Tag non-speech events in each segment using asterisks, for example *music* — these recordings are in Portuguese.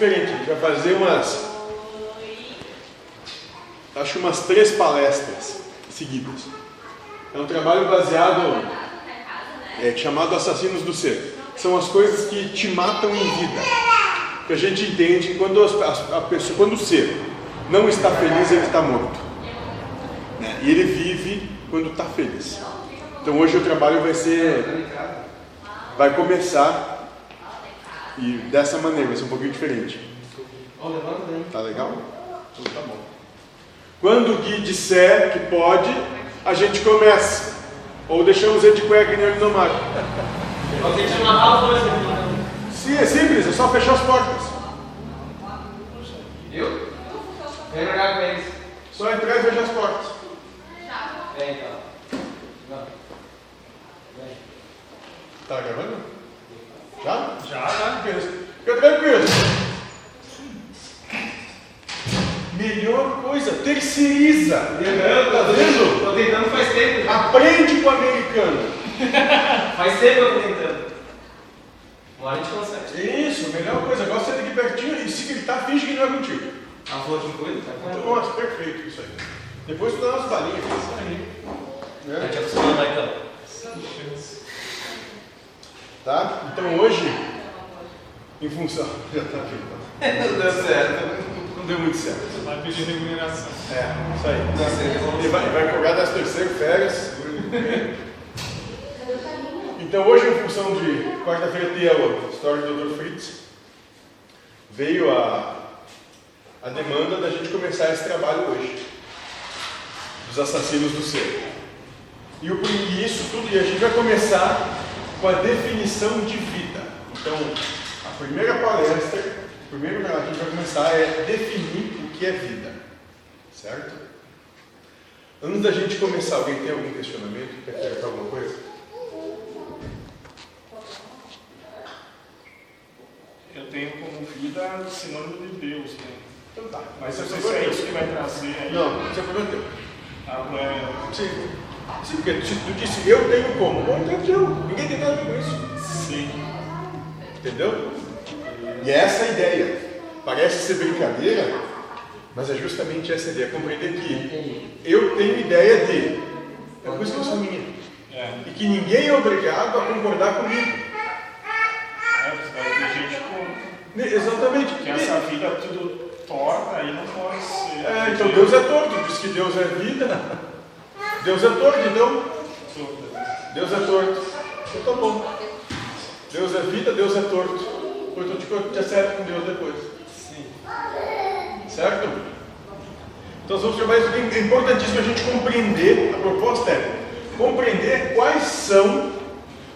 diferente. A gente vai fazer umas. Acho umas três palestras seguidas. É um trabalho baseado, é, chamado Assassinos do Ser. São as coisas que te matam em vida. Que a gente entende que quando, a, a pessoa, quando o ser não está feliz, ele está morto. Né? E ele vive quando está feliz. Então hoje o trabalho vai ser. Vai começar e dessa maneira, vai ser um pouquinho diferente. Tá legal? Então tá bom. Quando o Gui disser que pode, a gente começa. Ou deixamos ele de cueca nem no mar. Sim, é simples, é só fechar as portas. Eu? Vem com eles. Só entrar e fechar as portas. Vem então. Não. Vem. Tá gravando? Já? Já, já. Fica tranquilo. Melhor coisa, terceiriza. Tá vendo? Tô tentando faz tempo. já. Aprende com o americano. *laughs* Faz tempo eu tô tentando. Uma hora a gente consegue. Isso, melhor coisa. Agora você aqui pertinho e se gritar, finge que não é contigo. A flor que cuida, tá? Então, Nossa, perfeito isso aí. Depois tu dá umas balinhas. Isso aí. A Né? gente acostuma lá então. Tá? Então hoje, em função. *laughs* Já tá aqui, então. *laughs* Não deu certo. Não deu muito certo. Vai pedir remuneração. É, isso aí. Ele Ele vai, vai cobrar das terceiras férias. *laughs* Então hoje, em função de quarta-feira ter a história do Dr. Fritz, veio a, a demanda da gente começar esse trabalho hoje. Dos assassinos do ser. E, o, e isso tudo, e a gente vai começar com a definição de vida. Então, a primeira palestra, o primeiro que a gente vai começar é definir o que é vida. Certo? Antes da gente começar, alguém tem algum questionamento? Quer perguntar alguma coisa? Eu tenho como vida sinônimo de Deus, né? Então tá. Mas eu você não sei se é isso que vai trazer aí. Não, isso é problema teu. Ah, não é... Sim. Sim, porque se tu disse eu tenho como, bom, então é teu. Ninguém tem nada a ver com isso. Sim. Entendeu? E é essa a ideia. Parece ser brincadeira, mas é justamente essa ideia. Compreender que eu tenho ideia de. É por isso que eu sou minha. É. E que ninguém é obrigado a concordar comigo. É, você vai ter gente com... Exatamente. que essa vida é tudo torta, aí não pode ser. É, então Deus é torto, diz que Deus é vida. Deus é torto, então. Deus é torto. Então tá bom. Deus é vida, Deus é torto. Eu te, te acerto com Deus depois. Sim. Certo? Então nós vamos trabalhar isso. É importantíssimo a gente compreender, a proposta é compreender quais são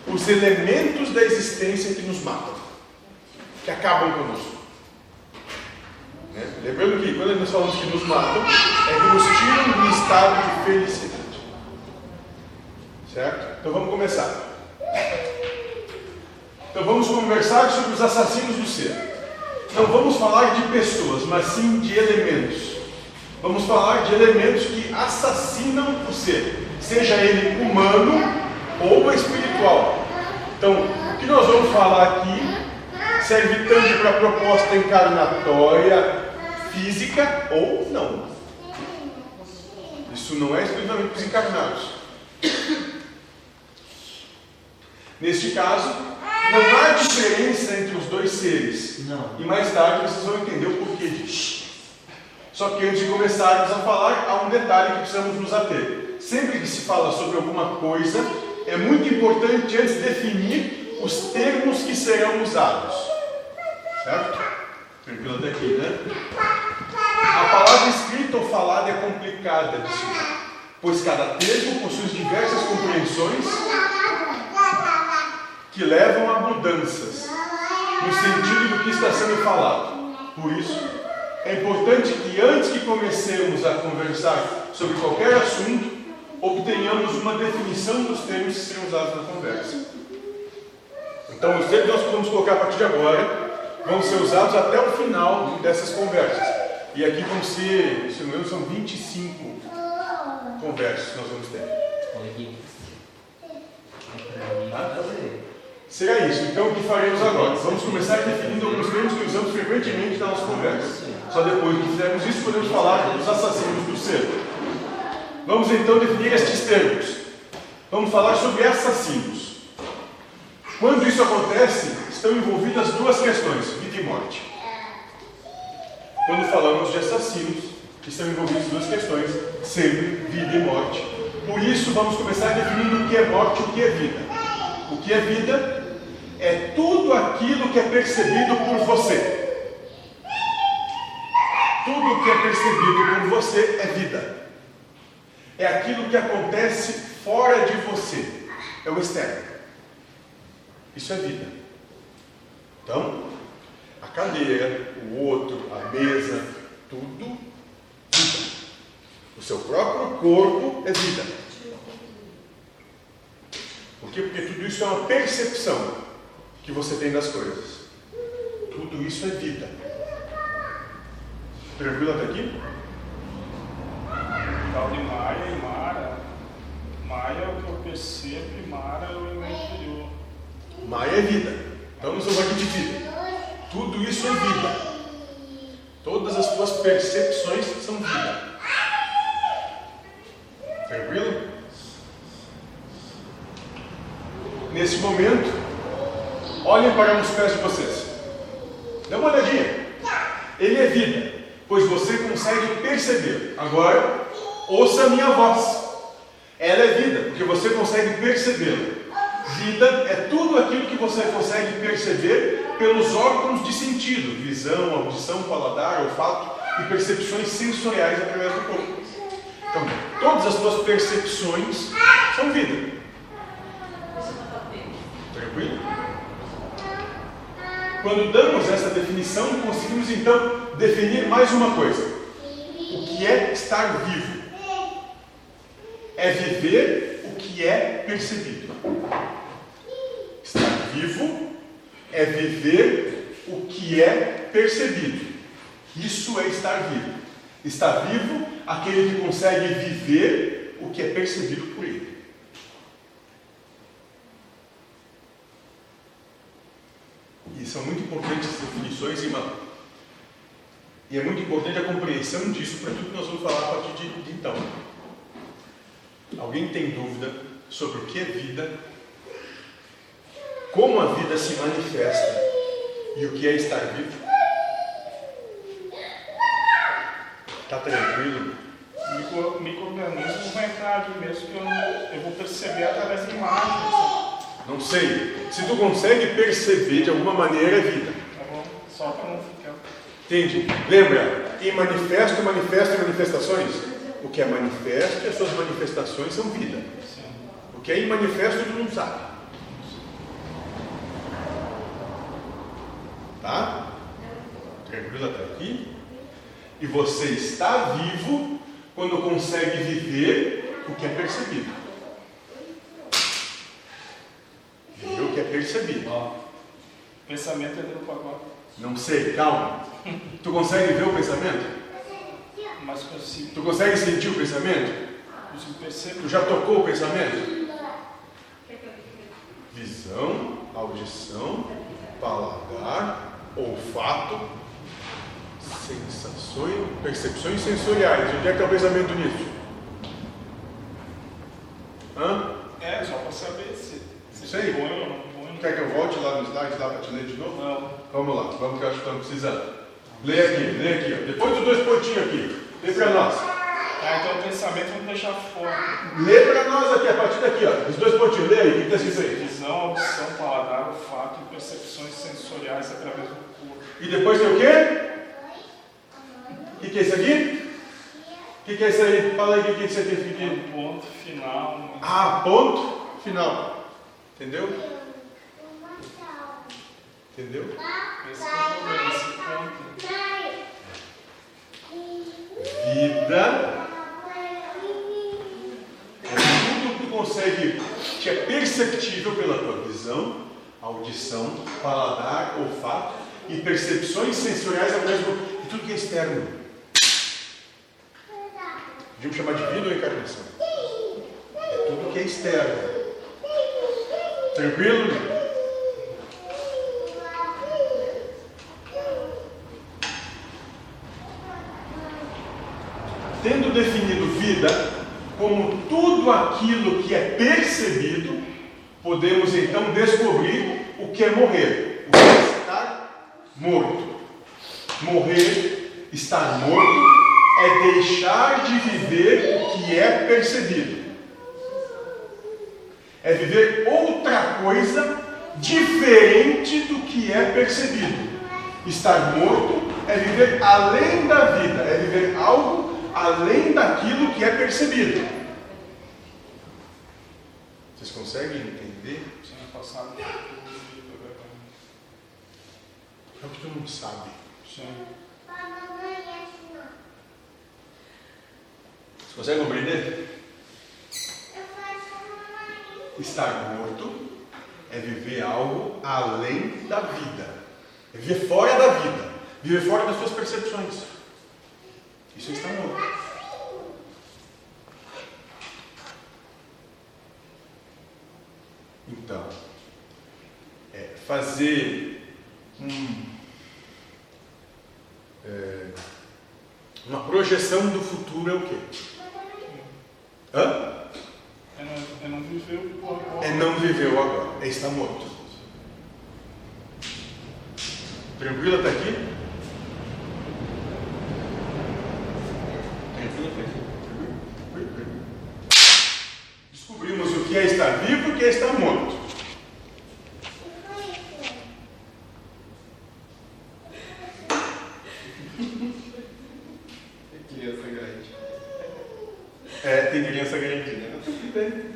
os elementos da existência que nos matam, que acabam conosco. Né? Lembrando que quando nós falamos que nos matam, é que nos tiram do estado de felicidade. Certo? Então vamos começar. Então vamos conversar sobre os assassinos do ser. Não vamos falar de pessoas, mas sim de elementos. Vamos falar de elementos que assassinam o ser, seja ele humano ou espiritual. Então, o que nós vamos falar aqui serve tanto para a proposta encarnatória, física ou não. Isso não é exclusivamente para os encarnados. Neste caso, não há diferença entre os dois seres. Não. E mais tarde vocês vão entender o porquê disso. Só que antes de começarmos a falar, há um detalhe que precisamos nos ater. Sempre que se fala sobre alguma coisa, é muito importante antes definir os termos que serão usados. Certo? Tranquilo até aqui, né? A palavra escrita ou falada é complicada de se pois cada termo possui diversas compreensões que levam a mudanças no sentido do que está sendo falado. Por isso, é importante que antes que comecemos a conversar sobre qualquer assunto, obtenhamos uma definição dos termos que serão usados na conversa. Então, os termos que nós vamos colocar a partir de agora vão ser usados até o final dessas conversas. E aqui vão ser, se não me engano, são 25 conversas que nós vamos ter. Será isso. Então, o que faremos agora? Vamos começar definindo alguns termos que usamos frequentemente Só depois que fizermos isso podemos falar dos assassinos do ser. Vamos então definir estes termos. Vamos falar sobre assassinos. Quando isso acontece, estão envolvidas duas questões: vida e morte. Quando falamos de assassinos, estão envolvidas duas questões: sempre vida e morte. Por isso, vamos começar definindo o que é morte e o que é vida. O que é vida é tudo aquilo que é percebido por você. Tudo que é percebido por você é vida. É aquilo que acontece fora de você. É o externo. Isso é vida. Então, a cadeira, o outro, a mesa, tudo vida. O seu próprio corpo é vida. Por quê? Porque tudo isso é uma percepção que você tem das coisas. Tudo isso é vida. Tranquilo até aqui? Tal de Maia e Mara. Maia é o que eu percebo e Mara é o meu interior. Maia é vida. Então nós vamos aqui de vida. Tudo isso é vida. Todas as tuas percepções são vida. Tranquilo? Nesse momento, olhem para os pés de vocês. Dê uma olhadinha. Ele é vida, pois você consegue perceber. Agora, ouça a minha voz. Ela é vida, porque você consegue percebê-la. Vida é tudo aquilo que você consegue perceber pelos órgãos de sentido, visão, audição, paladar, olfato e percepções sensoriais através do corpo. Então, todas as suas percepções são vida. Tranquilo? Quando damos essa definição, conseguimos então definir mais uma coisa: o que é estar vivo? É viver o que é percebido. Estar vivo é viver o que é percebido. Isso é estar vivo. Estar vivo, aquele que consegue viver o que é percebido por ele. E são muito importantes as definições, irmão. E é muito importante a compreensão disso para tudo que nós vamos falar a partir de, de então. Alguém tem dúvida sobre o que é vida? Como a vida se manifesta e o que é estar vivo? Está tranquilo? Micro, microorganismos vai entrar ali mesmo que eu, não, eu vou perceber através de imagens. Não sei. Se tu consegue perceber de alguma maneira, é vida. Tá bom? Só para não ficar. Entende? Lembra? Em manifesto, manifesto e manifestações. O que é manifesto e as suas manifestações são vida. Sim. O que é em manifesto, tu não sabe. Tá? Tranquilo até aqui? E você está vivo quando consegue viver o que é percebido. O que é percebido. Pensamento entra no pacote. Não sei, calma. Tu consegue ver o pensamento? Mas consigo, Tu consegue sentir o pensamento? consigo perceber. Tu já tocou o pensamento? Visão, audição, paladar, olfato, sensações, percepções sensoriais. Onde é que está o pensamento nisso? Hã? É, só para saber se, se Isso aí. põe ou não. Quer que eu volte lá no slide lá para te ler de novo? Não. Vamos lá, vamos que eu acho que estamos precisando. Lê aqui, lê aqui. Ó. Depois dos dois pontinhos aqui. Lê para nós. Ah, então o pensamento vamos deixar fora. Lê para nós aqui, a partir daqui, ó. Os dois pontinhos. Lê aí, o que está escrito aí? Visão, audição, paladar, olfato e percepções sensoriais através do corpo. E depois tem o quê? O que, que é isso aqui? O que, que é isso aí? Fala aí o que, que é isso aqui. É? Um ponto final. Ah, ponto final. Entendeu? Entendeu? Esse é o. Vida é tudo que consegue, que é perceptível pela tua visão, audição, paladar, olfato e percepções sensoriais ao mesmo e tudo que é externo. Podemos chamar de vida ou encarnação. É tudo que é externo. Tranquilo? Como tudo aquilo que é percebido, podemos então descobrir o que é morrer, o que é estar morto. Morrer, estar morto, é deixar de viver o que é percebido. É viver outra coisa diferente do que é percebido. Estar morto é viver além da vida, é viver algo além daquilo que é percebido. Vocês conseguem entender? Semana passada É o que tu não sabe. Sim. Você consegue compreender? Estar morto é viver algo além da vida. É viver fora da vida. Viver fora das suas percepções. Isso estar morto. Então, é, fazer um, é, uma projeção do futuro é o quê? Hã? É não, é não viver o agora. É não viver o agora, é estar morto. Tranquilo até aqui? Descobrimos o que é estar vivo e o que é estar morto. Criança grande. É, tem criança grande, né? Tudo bem.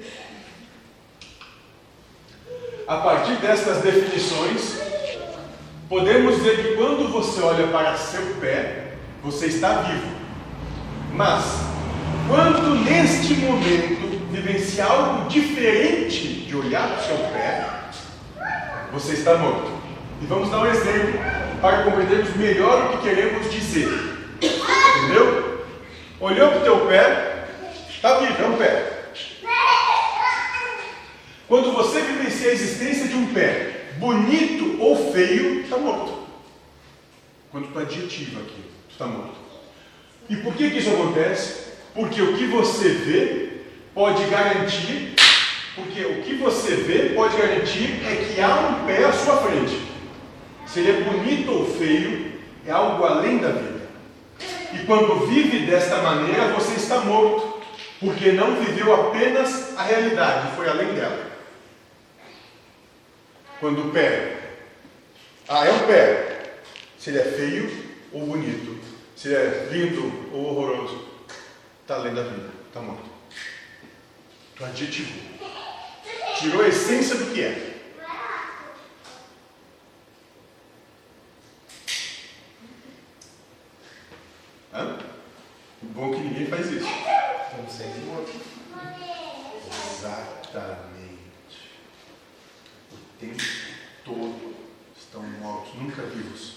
A partir destas definições, podemos dizer que quando você olha para seu pé, você está vivo. Mas, quando neste momento vivencia algo diferente de olhar para o seu pé, você está morto. E vamos dar um exemplo para compreendermos melhor o que queremos dizer. Entendeu? Olhou para o teu pé, está vivo, é um pé. Quando você vivencia a existência de um pé, bonito ou feio, está morto. Quando tu adjetiva aqui, tu está morto. E por que, que isso acontece? Porque o que você vê pode garantir, porque o que você vê pode garantir é que há um pé à sua frente. Se ele é bonito ou feio, é algo além da vida. E quando vive desta maneira, você está morto, porque não viveu apenas a realidade, foi além dela. Quando o pé, ah, é um pé, se ele é feio ou bonito, se ele é lindo ou horroroso, está além da vida, está morto. Tu adjetivou, tirou a essência do que é. Hã? Bom que ninguém faz isso. Estamos sempre mortos. Exatamente. O tempo todo estão mortos, nunca vivos.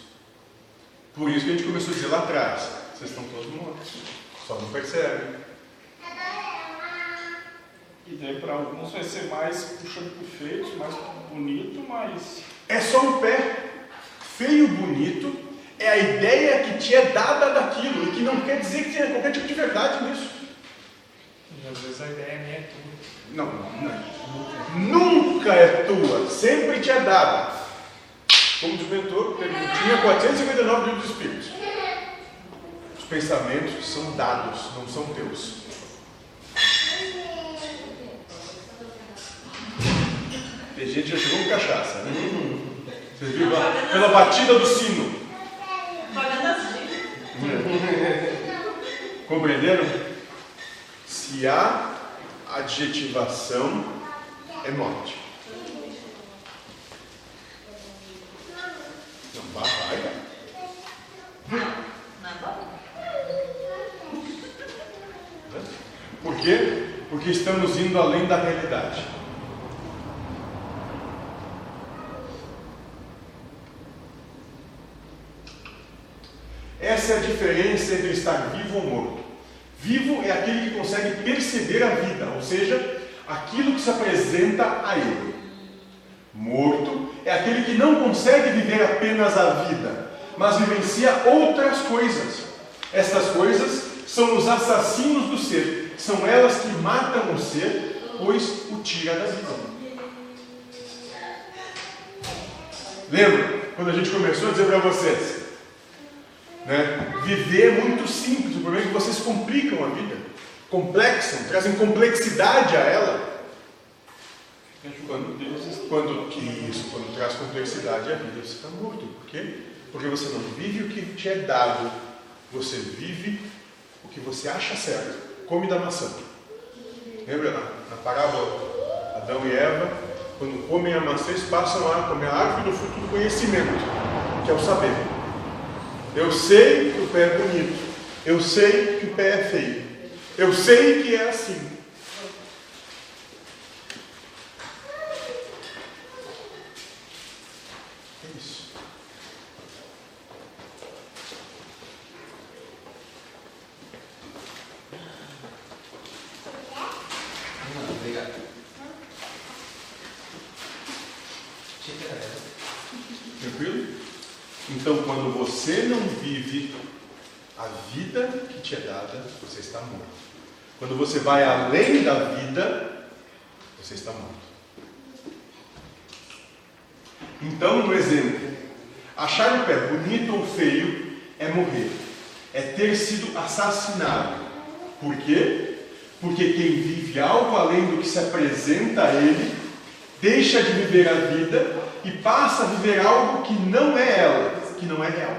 Por isso que a gente começou a dizer lá atrás: vocês estão todos mortos, só não percebem. E para alguns vai ser mais puxando pro feio, mais bonito, mas É só um pé. Feio, bonito, é a ideia que te é dada daquilo e que não quer dizer que tenha qualquer tipo de verdade nisso. e às vezes a ideia nem é tudo. Não, não. Nunca é tua, sempre te é dada. Como diz o mentor, tinha 459 livros dos Espíritos. Os pensamentos são dados, não são teus. Tem gente que já chegou com cachaça, né? Vocês viram? Pela batida do sino. *laughs* Compreenderam? Se há adjetivação, é morte. Não, vai, vai. É? Por quê? Porque estamos indo além da realidade. Essa é a diferença entre estar vivo ou morto. Vivo é aquele que consegue perceber a vida, ou seja, aquilo que se apresenta a ele. Morto é aquele que não consegue viver apenas a vida, mas vivencia outras coisas. Estas coisas são os assassinos do ser. São elas que matam o ser, pois o tira da vida. Lembra quando a gente começou a dizer para vocês? Né? Viver é muito simples, o problema é que vocês complicam a vida, complexam, trazem complexidade a ela. Quando, quando, isso, quando traz complexidade à vida, você está morto. Por quê? Porque você não vive o que te é dado, você vive o que você acha certo. Come da maçã. Lembra na, na parábola Adão e Eva, quando comem a maçã, eles passam a comer a árvore do fruto do conhecimento, que é o saber. Eu sei que o pé é bonito, eu sei que o pé é feio, eu sei que é assim. Quando você vai além da vida, você está morto. Então, no exemplo, achar o pé bonito ou feio é morrer, é ter sido assassinado. Por quê? Porque quem vive algo além do que se apresenta a ele, deixa de viver a vida e passa a viver algo que não é ela, que não é real.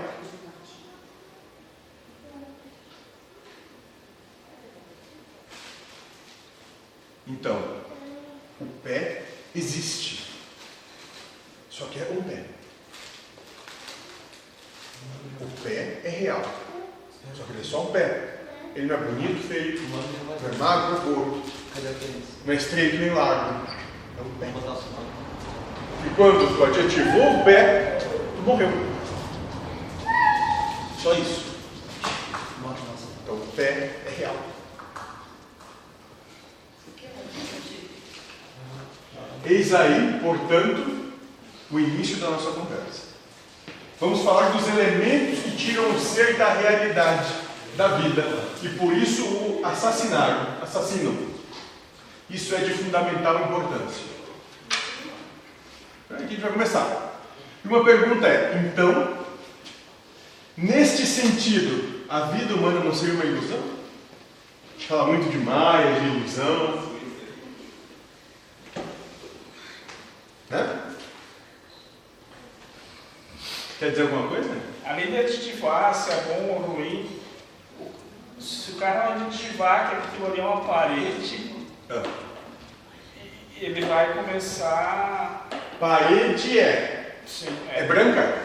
Então, o pé existe. Só que é um pé. O pé é real. Só que ele é só um pé. Ele não é bonito, feio, não é magro ou gordo. Não é estreito nem largo. É um pé. E quando tu adjetivou o pé, tu morreu. Só isso. Então o pé é real. Eis aí, portanto, o início da nossa conversa. Vamos falar dos elementos que tiram o ser da realidade da vida e por isso o assassinaram, assassinam. Isso é de fundamental importância. Aqui a gente vai começar. E uma pergunta é: então, neste sentido, a vida humana não seria uma ilusão? A gente fala muito de Maia, de ilusão. Né? Quer dizer alguma coisa? Além de aditivar se é bom ou ruim, se o cara aditivar que aquilo ali é uma parede, ah. ele vai começar. Parede é? Sim. É, é branca?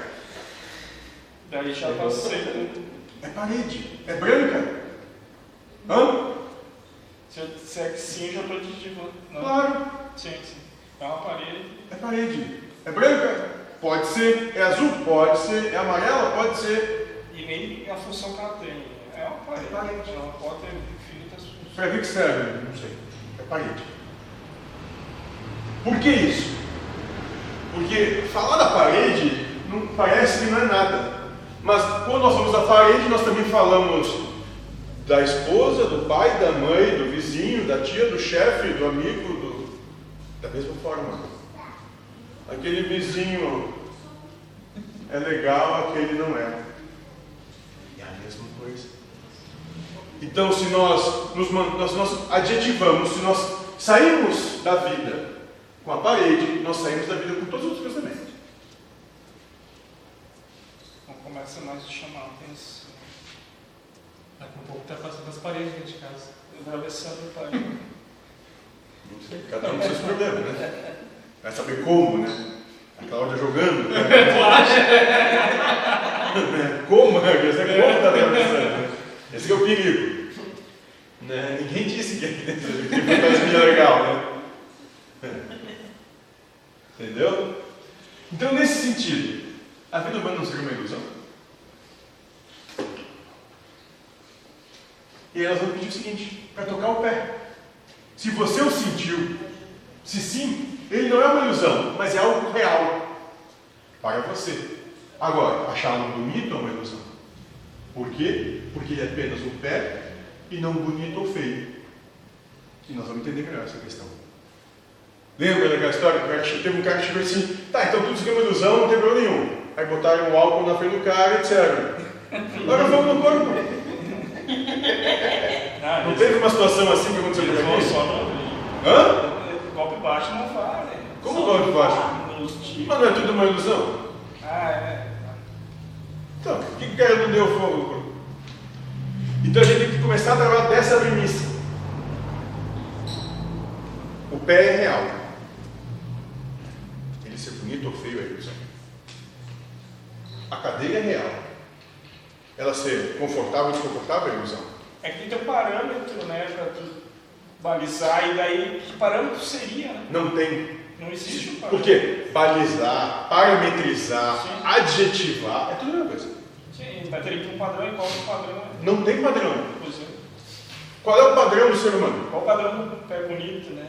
Daí já está sendo. É parede. É branca? Hã? Se eu disser que sim, já estou aditivando. Claro. Sim, sim. É uma parede. É parede. É branca? Pode ser. É azul? Pode ser. É amarela? Pode ser. E nem a função que ela tem. É uma parede. É parede. Ela pode ter infinitas funções. Para que serve? Não sei. É parede. Por que isso? Porque falar da parede não parece que não é nada. Mas quando nós falamos da parede, nós também falamos da esposa, do pai, da mãe, do vizinho, da tia, do chefe, do amigo, do da mesma forma, aquele vizinho é legal, aquele não é. É a mesma coisa. Então, se nós nos nós, nós adjetivamos, se nós saímos da vida com a parede, nós saímos da vida com todos os outros pensamentos. Não começa mais a chamar a atenção. Daqui a pouco está passando as paredes dentro de casa. Atravessando a parede. Cada um com seus problemas, né? Vai saber como, né? A Cláudia jogando. Né? *laughs* como, né? Você como está atravessando. Esse é o perigo. Né? Ninguém disse *laughs* que é legal, né? Entendeu? Então, nesse sentido, a vida humana não seria uma ilusão? E elas vão pedir o seguinte: para tocar o pé. Se você o sentiu, se sim, ele não é uma ilusão, mas é algo real para você. Agora, achá-lo bonito é uma ilusão. Por quê? Porque ele é apenas um pé e não bonito ou feio. E nós vamos entender melhor essa questão. Lembra daquela história que teve um cara que chegou assim, tá, então tudo isso é uma ilusão, não tem problema nenhum. Aí botaram o álcool na frente do cara e disseram, agora vamos no corpo. Não, não teve uma situação assim que aconteceu com a só Hã? Golpe baixo não faz. Como golpe baixo? Mas não é tudo uma ilusão? Ah, é. Então, por que o cara não deu fogo? Então a gente tem que começar a trabalhar dessa premissa. O pé é real. Ele ser bonito ou feio é ilusão. A cadeira é real. Ela ser confortável ou desconfortável é ilusão. É que tem um parâmetro, né, para tu balizar, e daí que parâmetro seria? Né? Não tem. Não existe um parâmetro. Por quê? Balizar, parametrizar, Sim. adjetivar, é tudo a mesma coisa. Sim, vai ter que um padrão igual o padrão. Não tem padrão. Pois é. Qual é o padrão do ser humano? Qual o padrão do pé bonito, né?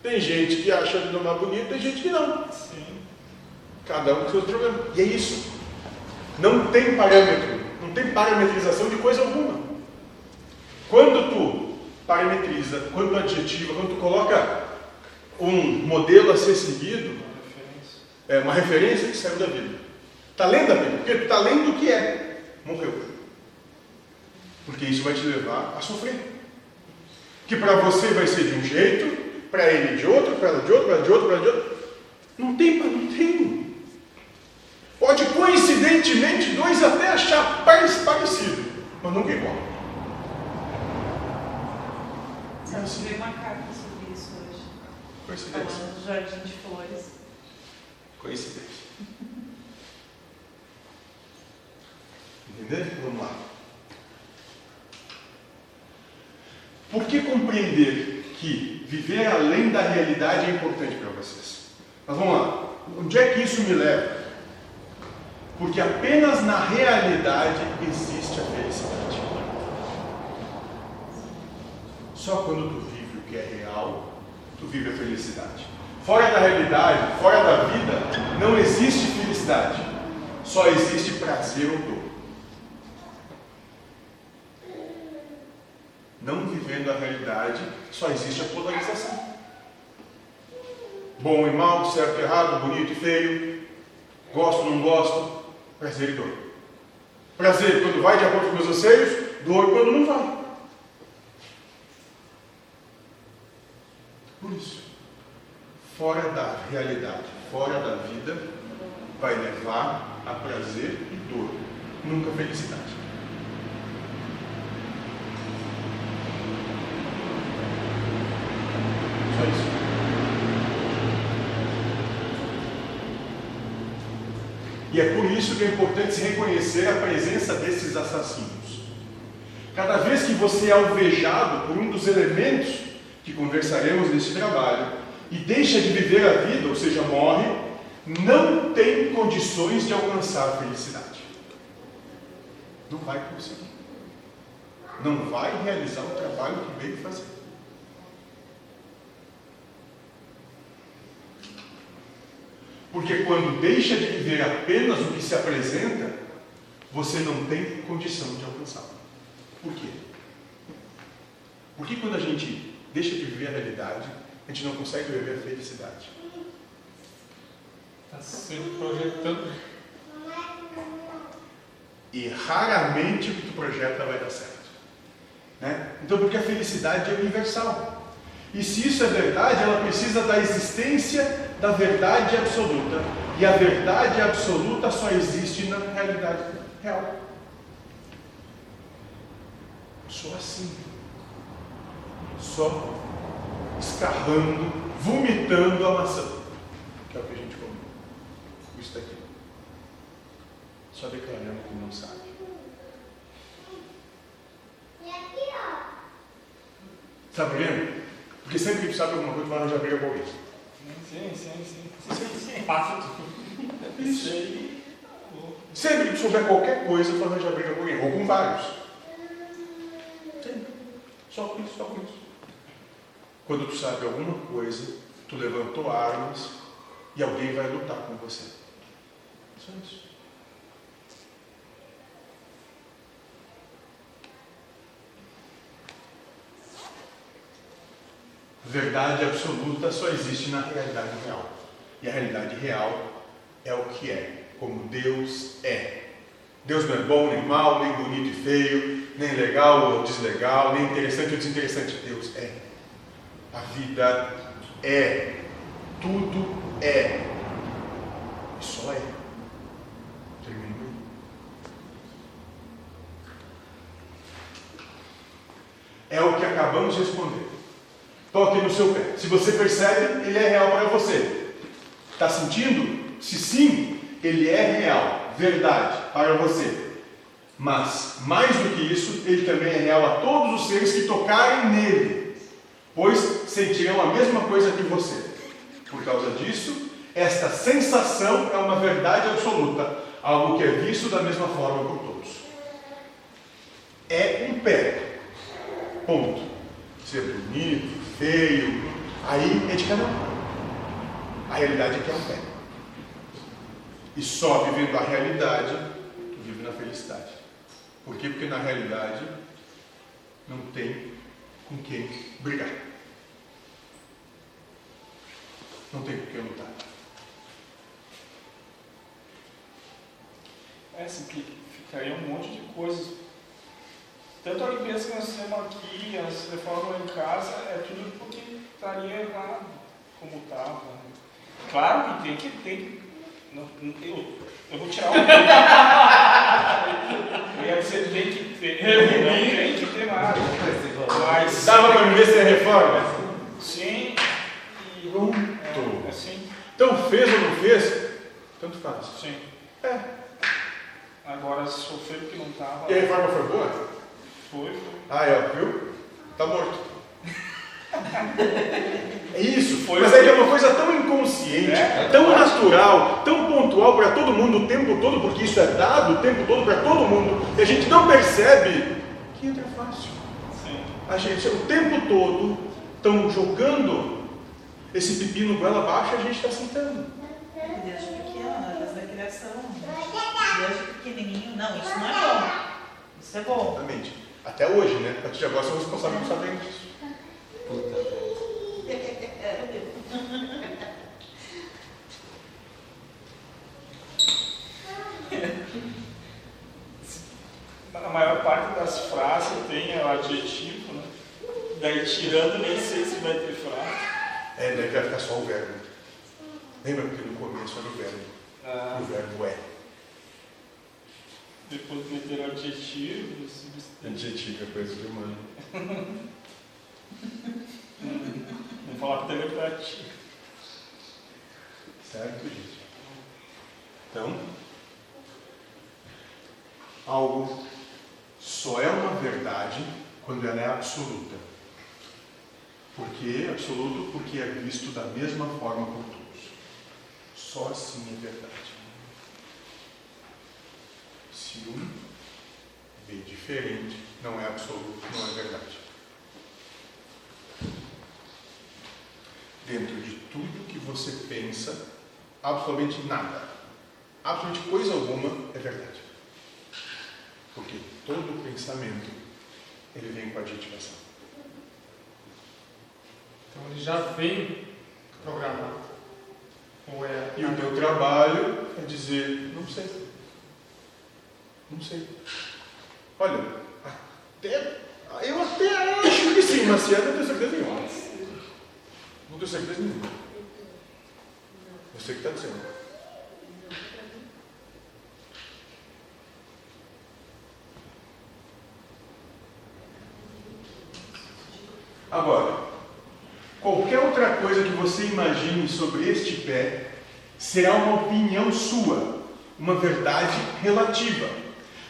Tem gente que acha o mais bonito, tem gente que não. Sim. Cada um com seus problemas. E é isso. Não tem parâmetro, tem parametrização de coisa alguma. Quando tu parametriza, quando tu adjetiva, quando tu coloca um modelo a ser seguido, é uma referência que saiu da vida. Está lendo a Bíblia? Porque tu está lendo o que é. Morreu. Porque isso vai te levar a sofrer. Que para você vai ser de um jeito, para ele de outro, para ela de outro, para de outro, para de outro. Não tem, não tem. Pode coincidentemente dois até achar parecido, mas nunca é igual. Eu recebi uma carta sobre isso hoje. Coincidência. Falando do Jardim de Flores. Coincidência. Entender? Vamos lá. Por que compreender que viver além da realidade é importante para vocês? Mas vamos lá. Onde é que isso me leva? Porque apenas na realidade existe a felicidade. Só quando tu vive o que é real, tu vive a felicidade. Fora da realidade, fora da vida, não existe felicidade. Só existe prazer ou dor. Não vivendo a realidade, só existe a polarização. Bom e mal, certo e errado, bonito e feio, gosto ou não gosto, prazer e dor. Prazer quando vai de acordo com os meus anseios, dor quando não vai. Por isso, fora da realidade, fora da vida, vai levar a prazer e dor, nunca felicidade. Só isso. E é por isso que é importante reconhecer a presença desses assassinos. Cada vez que você é alvejado por um dos elementos que conversaremos nesse trabalho e deixa de viver a vida, ou seja, morre, não tem condições de alcançar a felicidade. Não vai conseguir. Não vai realizar o trabalho que veio fazer. Porque quando deixa de viver apenas o que se apresenta, você não tem condição de alcançá-lo. Por quê? Porque quando a gente deixa de viver a realidade, a gente não consegue viver a felicidade. Está sempre projetando. E raramente o que tu projeta vai dar certo. Né? Então, porque a felicidade é universal. E se isso é verdade, ela precisa da existência da verdade absoluta. E a verdade absoluta só existe na realidade real. Só assim. Só escarrando, vomitando a maçã. Que é o que a gente come. Isso daqui. Só declarando que não sabe. Por quê? Porque sempre que tu sabe alguma coisa, tu vai arranjar briga com alguém. Sim, sim, sim. sim, sim. Passa Isso aí. Sempre que souber qualquer coisa, tu arranja briga com alguém. Ou com vários. Sempre. Só com isso, só com isso. Quando tu sabe alguma coisa, tu levantou armas e alguém vai lutar com você. Só isso. Verdade absoluta só existe na realidade real. E a realidade real é o que é, como Deus é. Deus não é bom nem mal, nem bonito e feio, nem legal ou deslegal, nem interessante ou desinteressante. Deus é. A vida é. Tudo é. E só é. Termino. É o que acabamos de responder. Toque no seu pé. Se você percebe, ele é real para você. Está sentindo? Se sim, ele é real, verdade para você. Mas, mais do que isso, ele também é real a todos os seres que tocarem nele, pois sentirão a mesma coisa que você. Por causa disso, esta sensação é uma verdade absoluta, algo que é visto da mesma forma por todos. É um pé. Ponto. Ser bonito, feio, aí é de cada um. A realidade é que é um pé. E só vivendo a realidade, tu vive na felicidade. Por quê? Porque na realidade não tem com quem brigar. Não tem com quem lutar. É, assim, ficaria um monte de coisas. Tanto a limpeza que nós temos aqui, as reformas em casa, é tudo porque estaria errado como estava. Né? Claro que tem que. Tem que não, eu, eu vou tirar o. eu ia dizer tem que ter. Não tem que ter nada. Mas. Dava para viver sem reforma? Sim. E, Pronto. É, assim. Então fez ou não fez? Tanto faz. Sim. É. Agora sofreu que não estava. E a reforma foi boa? Foi, foi. Ah, é, viu? Tá morto. É isso, Foi mas assim. é que é uma coisa tão inconsciente, É. tão natural, tão pontual para todo mundo o tempo todo, porque isso é dado o tempo todo para todo mundo, e a gente não percebe que entra fácil. Sim. A gente o tempo todo estão jogando esse pepino goela abaixo e a gente está sentando. Desde pequeno, né? desde a criação. Desde pequenininho. Não, isso não é bom. Isso é bom. Exatamente. Até hoje, né? A partir de agora sou responsável por saber disso. Puta. A maior parte das frases tem o adjetivo, né? Daí tirando nem sei se vai ter frase. É, daí vai ficar só o verbo. Lembra que no começo era o verbo. Ah, O verbo é. depois meter adjetivo, substantivo. Adjetivo é coisa de humano. *laughs* Vamos falar que também pra ti. Certo, gente? Então, algo só é uma verdade quando ela é absoluta. Por que absoluto? Porque é visto da mesma forma por todos. Só assim é verdade. Se um vê diferente, não é absoluto, não é verdade. Dentro de tudo que você pensa, absolutamente nada, absolutamente coisa alguma é verdade. Porque todo pensamento, ele vem com adjetivação. Então ele já vem programado. Ou é. E o teu trabalho é dizer, não sei. Não sei. Olha, até, eu até acho que sim, mas se é, não tenho certeza nenhuma. Não tenho certeza nenhuma. Você que está dizendo. Agora, qualquer outra coisa que você imagine sobre este pé será uma opinião sua, uma verdade relativa.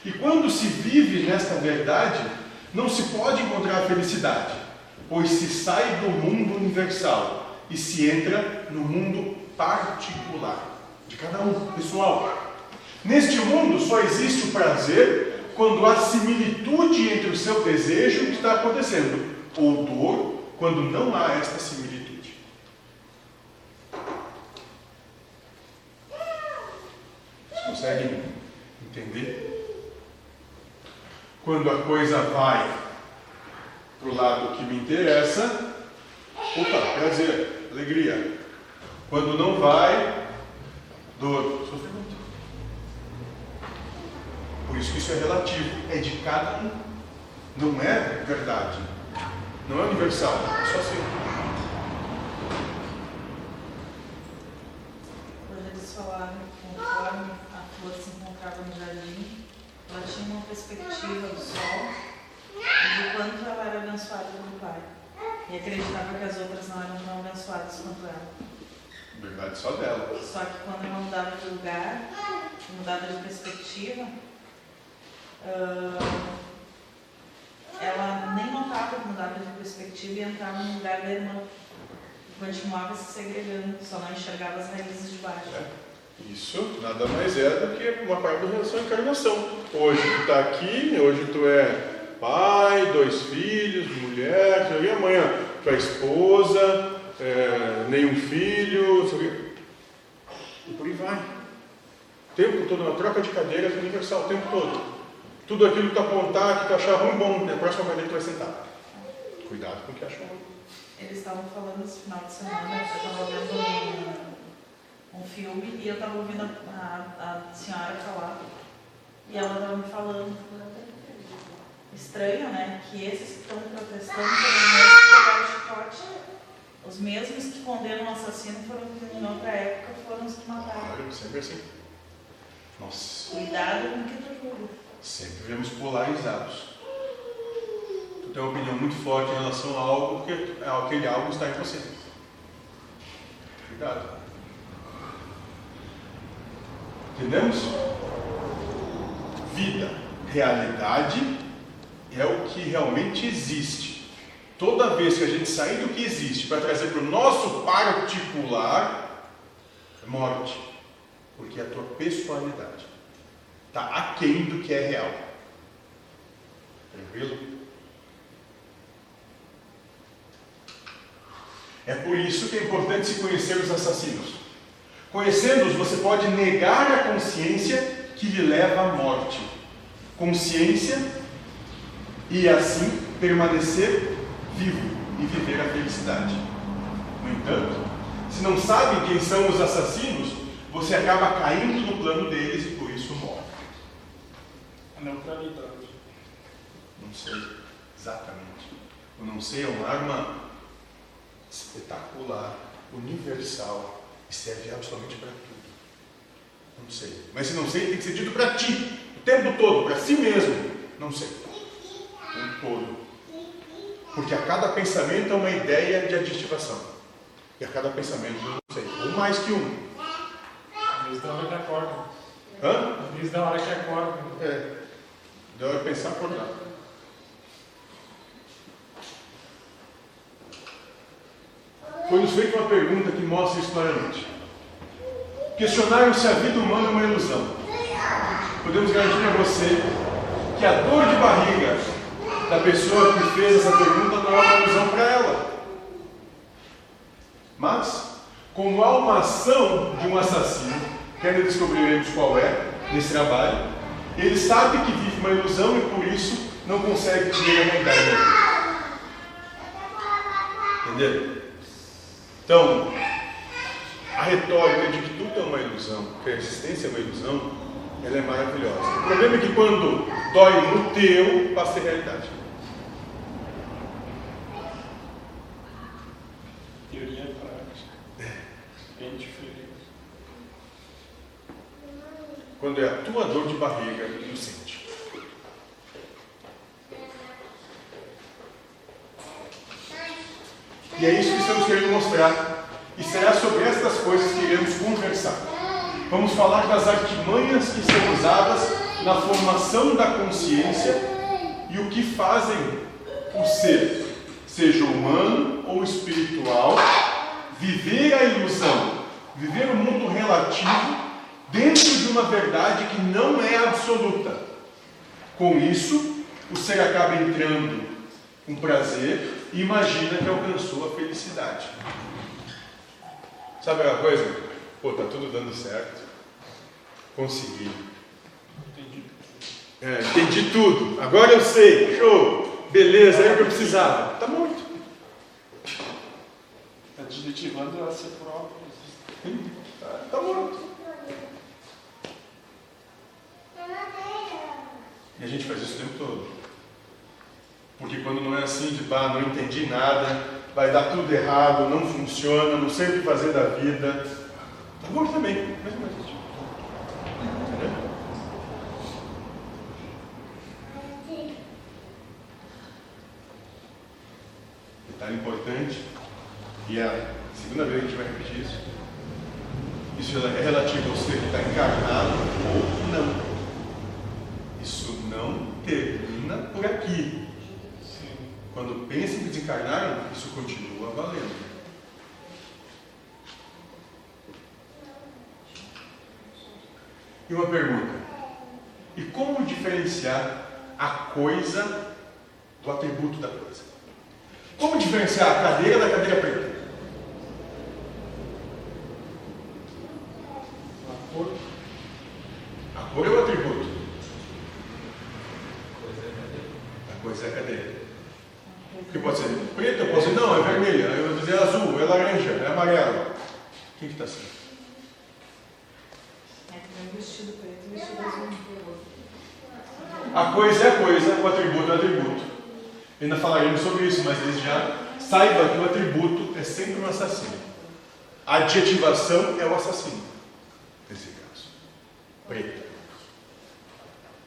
E quando se vive nesta verdade, não se pode encontrar felicidade, pois se sai do mundo universal e se entra no mundo particular de cada um, pessoal. Neste mundo só existe o prazer quando há similitude entre o seu desejo e o que está acontecendo, ou dor quando não há esta similitude. Vocês conseguem entender? Quando a coisa vai para o lado que me interessa, Opa, prazer, alegria. Quando não vai, dor, sofrimento. Por isso que isso é relativo, é de cada um. Não é verdade. Não é universal, é só assim. Quando eles falaram conforme a flor se encontrava no jardim, ela tinha uma perspectiva do sol de quanto ela era abençoada pelo Pai. E acreditava que as outras não eram tão abençoadas quanto ela. Verdade só dela. Só que quando ela mudava de lugar, mudava de perspectiva, ah, ela nem notava que mudava de perspectiva e entrava no lugar da irmã. Continuava se segregando, só não enxergava as raízes de baixo. É. Isso nada mais é do que uma parte da relação encarnação. Hoje tu está aqui, hoje tu é pai, dois filhos, mulher, e amanhã é esposa, é, nenhum filho, e por aí vai. O tempo todo, uma troca de cadeiras universal, o tempo todo. Tudo aquilo que tu apontar, que tu achar ruim, bom, na próxima cadeira tu vai sentar. Cuidado com o que acha ruim. Eles estavam falando esse final de semana, eu estava vendo um, um filme e eu estava ouvindo a, a, a senhora falar. E ela estava me falando. Estranho, né? Que esses que estão protestando foram os mesmos que pegaram o chicote. Os mesmos que condenam o assassino foram que, em outra época, foram os que mataram. Sempre assim. Nossa. Cuidado com o que tu julga. Sempre vemos polarizados. Tu tem uma opinião muito forte em relação a algo, porque aquele algo está em você. Cuidado. Entendemos? Vida, realidade é o que realmente existe. Toda vez que a gente sair do que existe para trazer para o nosso particular, é morte. Porque a tua pessoalidade está aquém do que é real. Tranquilo? É por isso que é importante se conhecer os assassinos. Conhecendo-os, você pode negar a consciência que lhe leva à morte. Consciência e assim permanecer vivo e viver a felicidade. No entanto, se não sabe quem são os assassinos, você acaba caindo no plano deles e por isso morre. A neutralidade. Não sei exatamente. O não sei é uma arma espetacular, universal e serve absolutamente para tudo. Não sei. Mas se não sei, tem que ser dito para ti, o tempo todo, para si mesmo. Não sei. Tempo todo. Porque a cada pensamento é uma ideia de adjetivação. E a cada pensamento, eu não sei. Ou mais que um. Às vezes da hora que acorda. Hã? Às vezes da hora que acorda. É. Deu hora de pensar acordar. Foi-nos feita uma pergunta que mostra isso claramente. Questionaram se a vida humana é uma ilusão. Podemos garantir a você que a dor de barriga da pessoa que fez essa pergunta não é uma ilusão para ela. Mas, como há uma ação de um assassino, que ainda descobriremos qual é nesse trabalho, ele sabe que vive uma ilusão e por isso não consegue viver a realidade. Entendeu? Então, a retórica de que tudo é uma ilusão, que a existência é uma ilusão, ela é maravilhosa. O problema é que quando dói no teu, passa a realidade. Teoria e prática. Bem diferente. Quando é a tua dor de barriga que tu sente. E é isso que estamos querendo mostrar. E será sobre estas coisas que iremos conversar. Vamos falar das artimanhas que são usadas na formação da consciência e o que fazem o ser, seja humano ou espiritual, viver a ilusão, viver o mundo relativo dentro de uma verdade que não é absoluta. Com isso, o ser acaba entrando com prazer e imagina que alcançou a felicidade. Sabe aquela coisa? Pô, tá tudo dando certo. Consegui. Entendi. É, entendi tudo. Agora eu sei. Show. Beleza, era o que eu precisava. Tá morto. Cultivando a si próprio. Tá, tá morto. E a gente faz isso o tempo todo. Porque quando não é assim de bah, não entendi nada, vai dar tudo errado, não funciona, não sei o que fazer da vida. Tá morto também, mesmo assim. Entendeu? Detalhe importante, e é a segunda vez que a gente vai repetir isso. Isso é relativo ao ser que está encarnado ou não. Isso não termina por aqui. Quando pensa em desencarnar, isso continua valendo. E uma pergunta: e como diferenciar a coisa do atributo da coisa? Como diferenciar a cadeira da cadeira preta? A cor, A cor é o atributo, a coisa é a cadeira. Porque pode ser preto, eu posso dizer, não, é vermelha, eu vou dizer azul, é laranja, é amarelo. Quem que está certo? É que tem um vestido preto e um vestido azul. A coisa é a coisa, o atributo é o atributo. Ainda falaremos sobre isso, mas desde já saiba que o atributo é sempre um assassino. A adjetivação é o assassino, nesse caso. Preta,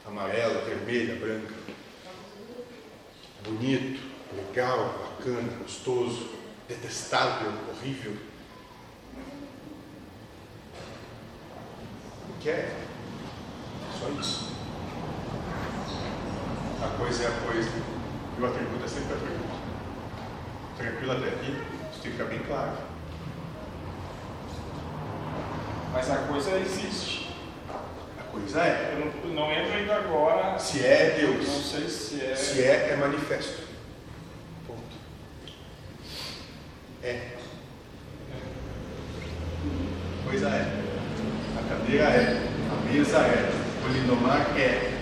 amarela, vermelha, branca. Bonito, legal, bacana, gostoso, detestável, horrível. O que é? Só isso. A coisa é a coisa e o atributo é sempre o atributo. Tranquilo até aqui? Isso tem que ficar bem claro. Mas a coisa existe. A coisa é. Eu não, não entro ainda agora. Se é, é Não Deus. sei se é. Se é, é manifesto. Ponto. É. Coisa é. A cadeira é. A mesa é. O lindomar é.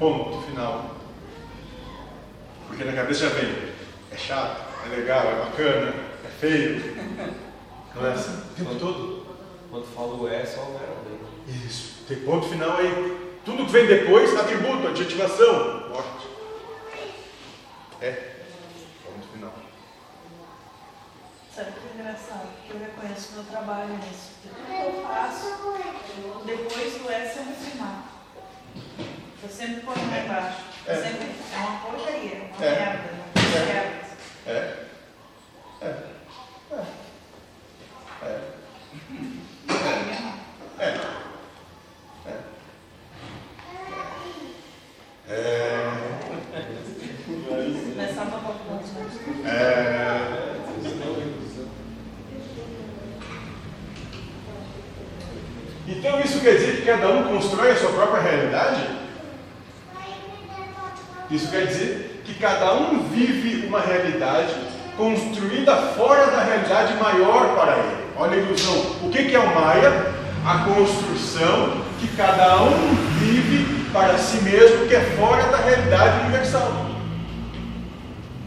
Ponto final. Porque na cabeça já vem. É chato, é legal, é bacana, é feio. Não é assim? O tempo todo. Quando fala o é, é só o verbo dele. Isso. Tem ponto final aí. Tudo que vem depois, atributo, adjetivação. Morte. É. Ponto final. Sabe o que é engraçado? Eu reconheço o meu trabalho nisso. Porque tudo que eu faço, depois do S eu me firmar. Eu sempre ponho lá embaixo. É. Sempre, é uma porcaria, uma É. merda. Não É. quero. É. É. É. É. É. É. É. Pouco É. Então isso quer dizer que cada um constrói a sua própria realidade? Isso quer dizer que cada um vive uma realidade construída fora da realidade maior para ele. Olha a ilusão. O que é o Maia? A construção que cada um vive para si mesmo, que é fora da realidade universal.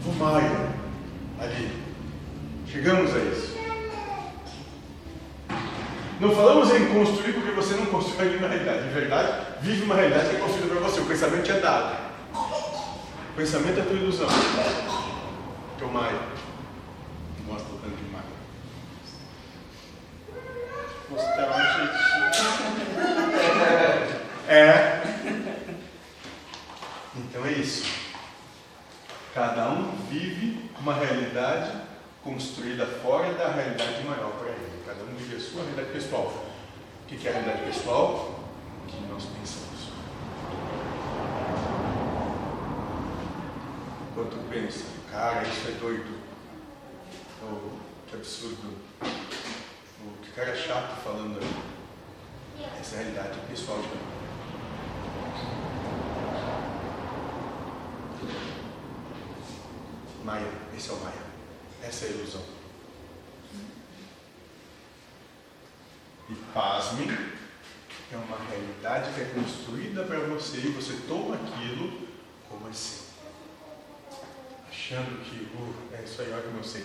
O Maia, ali. Chegamos a isso. Não falamos em construir porque você não constrói nenhuma realidade. De verdade, vive uma realidade que é construída para você. O pensamento é dado. O pensamento é a tua ilusão. Teu Maia. Mostra o tanto de Maia. Um jeitinho. É. Então é isso. Cada um vive uma realidade construída fora da realidade maior para ele. Cada um vive a sua realidade pessoal. O que é a realidade pessoal? O que nós pensamos. Enquanto pensa, cara, isso é doido. Ou que absurdo. Ou que cara chato falando ali. Essa é a realidade pessoal de um. Maia, esse é o Maia. Essa é a ilusão. E pasme, é uma realidade que é construída para você e você toma aquilo como assim. Achando que uh, é isso aí, olha como eu sei.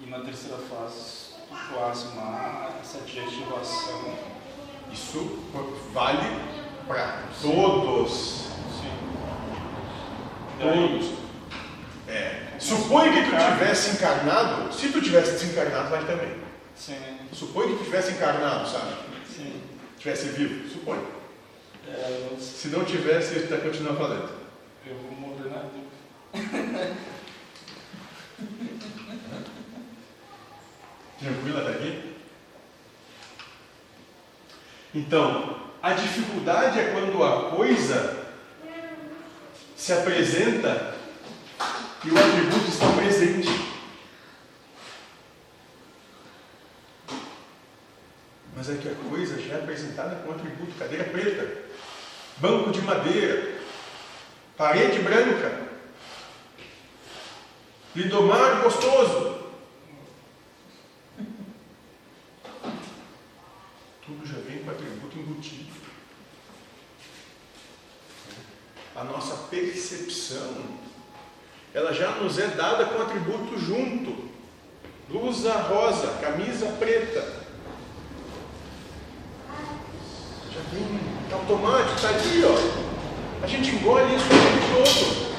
E na terceira fase, plasmar essa adjetivação. Isso vale para todos. Sim. Todos. É. Suponha que tu tivesse encarnado, se tu tivesse desencarnado, vale também. Sim. Suponha que tu tivesse encarnado, sabe? Sim. Tivesse vivo, suponha. É, Se não tivesse, ele está continuando falando. eu vou morrer na *laughs* Tranquila daqui? Então, a dificuldade é quando a coisa se apresenta e o atributo está presente. Mas é que a coisa já é apresentada com atributo: cadeira preta, banco de madeira, parede branca, lindomar gostoso. Tudo já vem com atributo embutido. A nossa percepção, ela já nos é dada com atributo junto. Blusa rosa, camisa preta. Já vem automático, está ali, ó. A gente engole isso o tempo todo.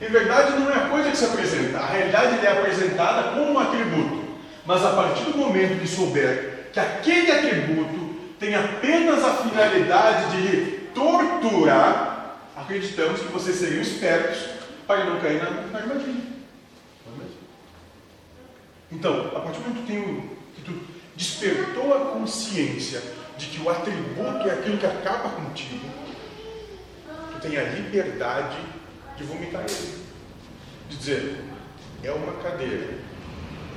Em verdade, não é coisa que se apresenta. A realidade é apresentada como um atributo. Mas a partir do momento que souber que aquele atributo tem apenas a finalidade de torturar, acreditamos que vocês seriam espertos para não cair na, na armadilha. Então, a partir do momento que, tem, que tu despertou a consciência de que o atributo é aquilo que acaba contigo, tu tem a liberdade de vomitar ele. De dizer, é uma cadeira.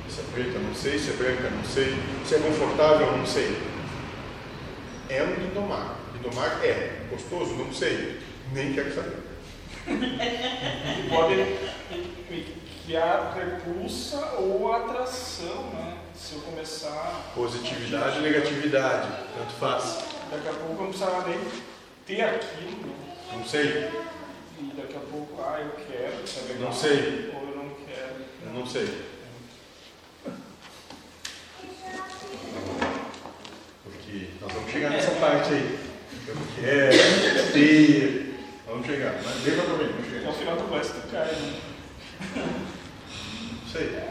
Se é preta, não sei. Se é branca, não sei. Se é confortável, não sei. É um lindomar. Lindomar é gostoso, não sei. Nem quero saber. E pode criar repulsa ou atração, né? Se eu começar. Positividade e negatividade. Tanto faz. Daqui a pouco eu não precisava nem ter aquilo, né? Não sei. E daqui a pouco, ah, eu quero, isso é. Não sei. Ou eu não quero. Eu não sei. Porque nós vamos chegar nessa parte aí. Eu quero ter. Vamos chegar. Mas mim, vamos No chegar. final tu vai explicar, né? Isso aí.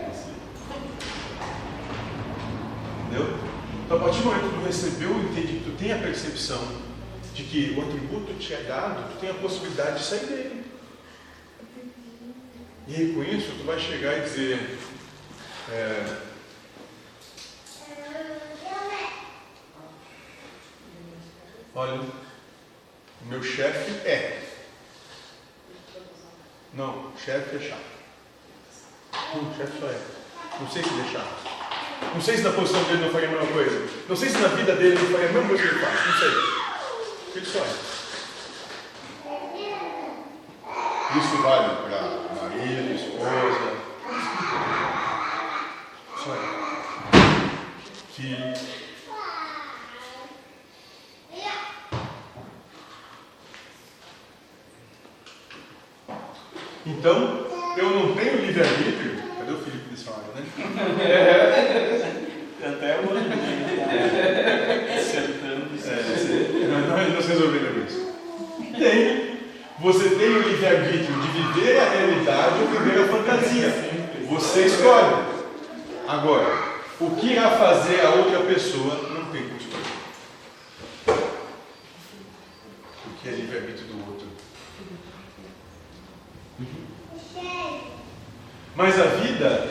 Entendeu? Então, a partir do momento que tu recebeu o entendimento, tu tem a percepção de que o atributo te é dado, tu tem a possibilidade de sair dele. E aí, com isso, tu vai chegar e dizer. é, Olha, o meu chefe é. Não, chefe é chato. O chefe só é. Não sei se ele é chato. Não sei se na posição dele não faria a mesma coisa. Não sei se na vida dele não faria a mesma coisa que ele faz. Não sei. Ele só é. Isso vale para marido, esposa. Só é. Filho. Então, eu não tenho livre-arbítrio. Cadê o Felipe desse lado, né? Até hoje, acertando isso. É, nós resolvemos isso. Tem. Você tem o livre-arbítrio de viver a realidade ou viver a fantasia. Você escolhe. Agora, o que irá fazer a outra pessoa não tem como escolher. O que é livre-arbítrio do outro. Mas a vida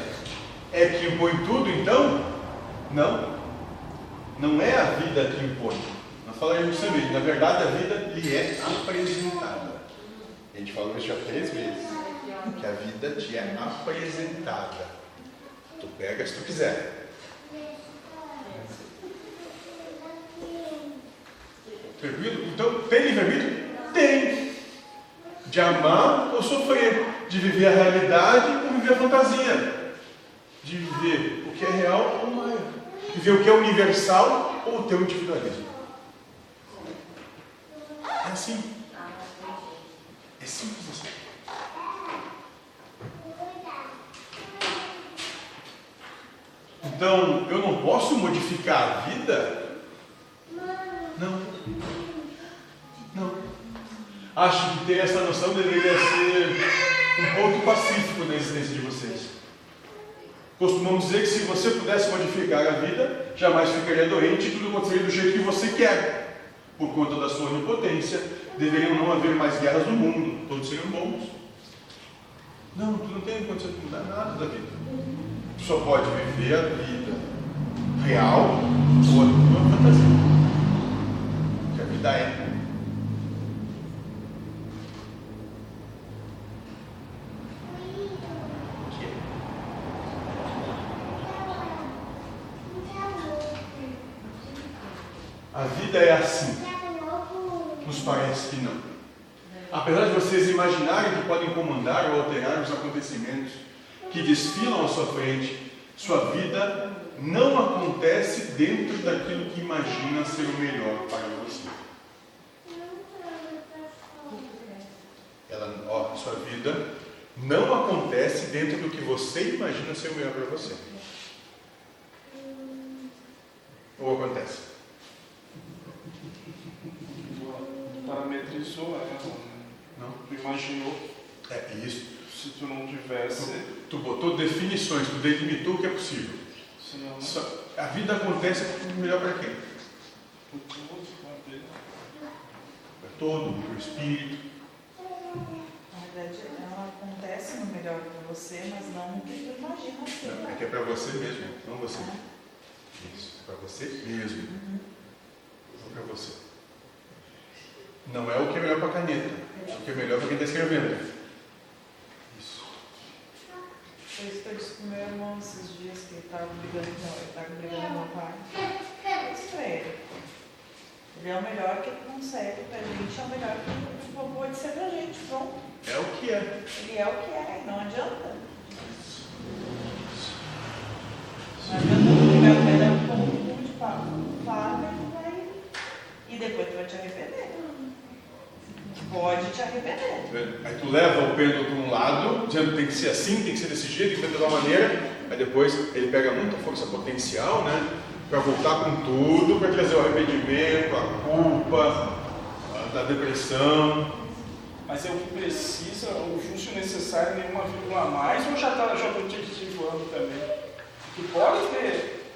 é que impõe tudo, então? Não. Não é a vida que impõe. Nós falaremos isso. Na verdade, a vida lhe é apresentada. A gente falou isso já três vezes. Que a vida te é apresentada. Tu pega se tu quiser. Tranquilo? Então, tem livre-arbítrio? Tem. De amar ou sofrer. De viver a realidade viver fantasia, de viver o que é real ou não é, de viver o que é universal ou o teu individualismo. É assim. É simples assim. Então, eu não posso modificar a vida? Não. Não. Acho que ter essa noção deveria ser um ponto pacífico na existência de vocês. Costumamos dizer que se você pudesse modificar a vida, jamais ficaria doente e tudo aconteceria do jeito que você quer. Por conta da sua onipotência, deveriam não haver mais guerras no mundo, todos seriam bons. Não, tu não tem condição de mudar nada da vida. Tu só pode viver a vida real ou a tua fantasia. Que a vida é. O que é? A vida é assim. Nos parece que não. Apesar de vocês imaginarem que podem comandar ou alterar os acontecimentos que desfilam à sua frente, sua vida não acontece dentro daquilo que imagina ser o melhor para você. Ela, ó, sua vida não acontece dentro do que você imagina ser o melhor para você. Ou acontece? Parametrizou ela, né? Não? Tu imaginou É isso. se tu não tivesse. Tu botou definições, tu delimitou o que é possível. Se não. Só- a vida acontece melhor para quem? o todo, né? Para todo, para o espírito. Na verdade, ela acontece no melhor para você, mas não no que tu imagina ser. Não, é que é para você mesmo, não você. Isso, é para você mesmo. Não para você. Não é o que é melhor para a caneta, é o que é melhor para quem está escrevendo. Isso. Foi isso que eu disse pro meu irmão esses dias que ele estava brigando com ele estava brigando com meu pai. Pra ele. Ele é o melhor que ele consegue pra gente, é o melhor que ele pode ser pra gente, pronto. É o que é. Ele é o que é, não adianta. Não adianta pegar o como um cu de pau. Fala e vai. E depois tu vai te arrepender. Pode te arrepender. Aí tu leva o pêndulo para um lado, dizendo que tem que ser assim, tem que ser desse jeito, tem que ser de tal maneira. Aí depois ele pega muita força potencial, né? Para voltar com tudo, para trazer o arrependimento, a culpa, a, da depressão. Mas é o que precisa, o justo e necessário, nenhuma vírgula a mais, ou já está já tô te ativando também? Que pode ter.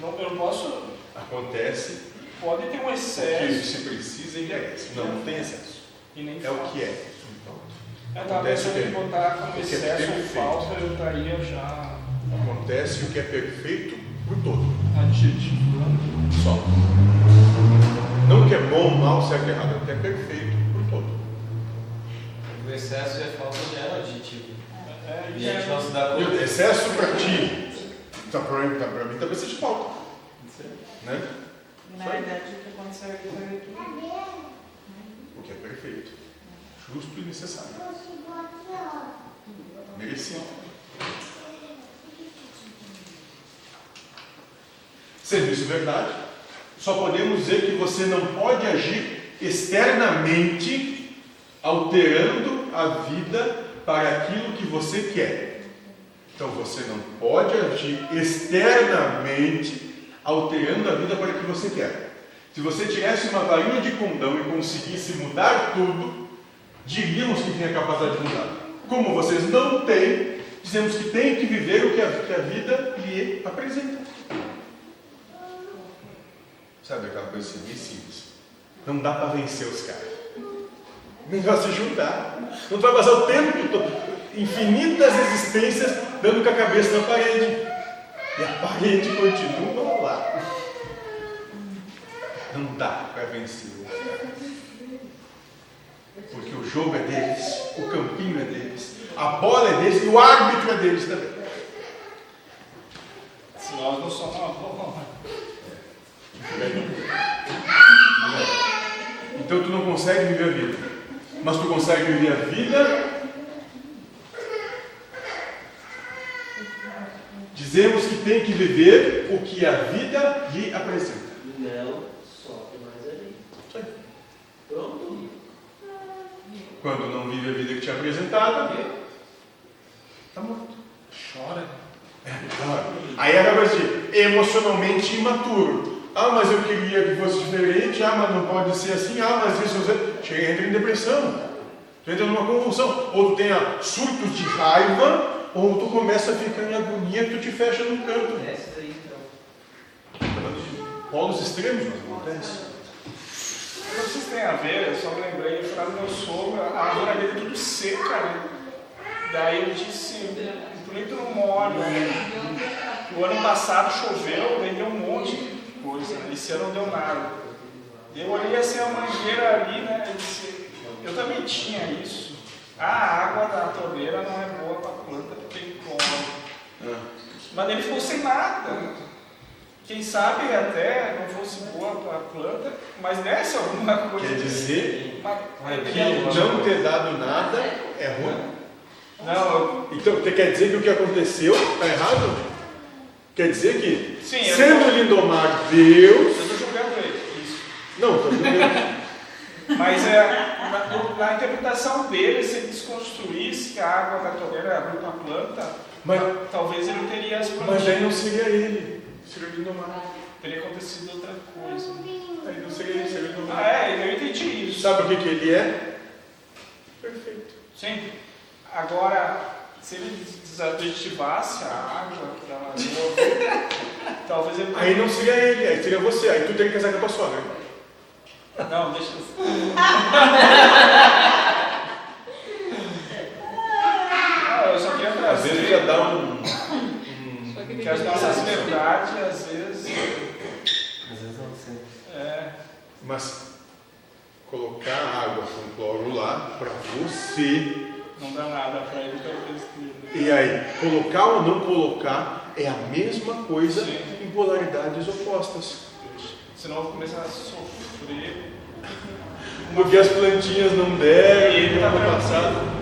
Não, eu não posso. Acontece Pode ter um o que excesso. se precisa e. Não, não tem excesso. E nem É o que é. Eu pensando o em botar como que é excesso ou falta, eu estaria já Acontece o que é perfeito por todo. adjetivando. Só. Não o que é bom, mal, certo e errado, é o que é perfeito por todo. O excesso e a falta já era adjetivo. É, E a gente não se dá E o conta. excesso para ti, tá para mim, tá pra mim talvez seja falta. Né? Na verdade o que aconteceu aqui foi. O que é perfeito. Justo e necessário. Merecido. Sendo isso verdade, só podemos dizer que você não pode agir externamente alterando a vida para aquilo que você quer. Então você não pode agir externamente alterando a vida para o que você quer. Se você tivesse uma varinha de condão e conseguisse mudar tudo, diríamos que tem a capacidade de mudar. Como vocês não têm, dizemos que tem que viver o que a, que a vida lhe apresenta. Sabe aquela coisa assim, bem simples. Não dá para vencer os caras. Melhor se juntar. Não vai passar o tempo todo, infinitas existências, dando com a cabeça na parede. E a parede continua dá para vencer. Porque o jogo é deles, o campinho é deles, a bola é deles e o árbitro é deles também. Se nós não somos uma bola. Então tu não consegue viver a vida. Mas tu consegue viver a vida. Dizemos que tem que viver o que a vida lhe apresenta. Não sofre mais ali. Isso aí. Pronto. Quando não vive a vida que te é apresentada, está morto. Chora. Claro. Aí acaba assim, emocionalmente imaturo. Ah, mas eu queria que fosse diferente. Ah, mas não pode ser assim. Ah, mas isso. você Chega, entra em depressão. Tu entra numa convulsão. Ou tu tenha surtos de raiva, ou tu começa a ficar em agonia que tu te fecha num canto. Então. Polos extremos, mas acontece. Se tem a ver, eu só me lembrei, eu falei do meu sogro, a árvore dele é tudo seca, né? Daí eu disse, por que tu não molha? O ano passado choveu, daí deu um monte de coisa, né? esse ano não deu nada. Eu olhei assim a mangueira ali, né? Eu disse, eu também tinha isso. A água da torneira não é boa para planta porque encolhe. Mas ele ficou sem nada. Quem sabe até não fosse boa para a planta, mas desse alguma coisa. Quer dizer Mas- que não ter dado nada é ruim? Não, Então, quer dizer que o que aconteceu está errado? Quer dizer que, Sim, sendo tô- Lindomar Deus. eu estou julgando ele. Isso. Não, estou dizendo. Mas é, na, na interpretação dele, se ele desconstruísse que a água da torneira boa para a planta, Mas, talvez ele teria as mas plantas. aí não seria ele, seria Lindomar. Teria acontecido outra coisa. Aí não seria ele, seria Lindomar. Ah, é, eu entendi isso. Sabe o que, que ele é? Perfeito. Sim. Agora, se ele desativasse a água que estava boa, *laughs* talvez ele. Aí não seria ele, aí seria você. Aí tu tem que casar com a tua sogra. Não, deixa eu. *laughs* Não, eu só queria Às vezes já dá um. Que as nossas verdades, às vezes. Às vezes não sei. É, Mas colocar água com cloro lá para você. não dá nada para ele, talvez. que- E aí, colocar ou não colocar é a mesma coisa Sim. em polaridades opostas. Senão eu vou começar a sofrer. Porque as plantinhas não deram, E ele tá passado.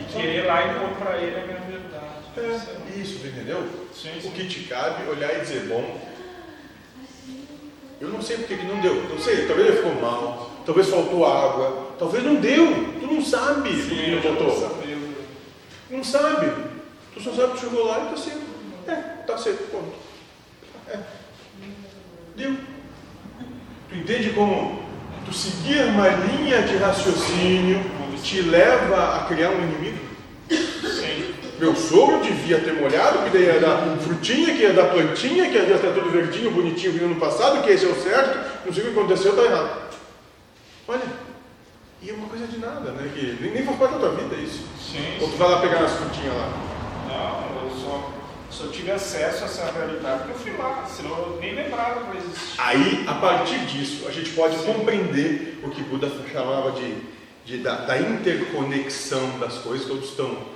E querer ir lá e impor para ele a minha verdade. É, isso, entendeu? Sim, O sim. que te cabe olhar e dizer, bom, eu não sei porque que não deu, não sei, talvez ele ficou mal, talvez faltou água, talvez não deu, tu não sabe Sim, não já tô botou. Não sabe. Tu só sabe que chegou lá e tá seco. É, tá seco, ponto. É. Deu. Tu entende como tu seguir uma linha de raciocínio te leva a criar um inimigo? Sim. Meu sogro devia ter molhado, que daí ia dar frutinha, que ia dar plantinha, que ia estar tudo verdinho, bonitinho no ano passado, que esse é o certo, não sei o que aconteceu, tá errado. Olha, e é uma coisa de nada, né? Que nem, nem faz parte da tua vida isso. Sim. Ou tu vai lá pegar as frutinhas lá. Não, eu só, só tive acesso a essa realidade porque eu fui lá, senão eu nem lembrava que existia. Aí, a partir disso, a gente pode compreender o que Buda chamava de, de- da, da interconexão das coisas, todos estão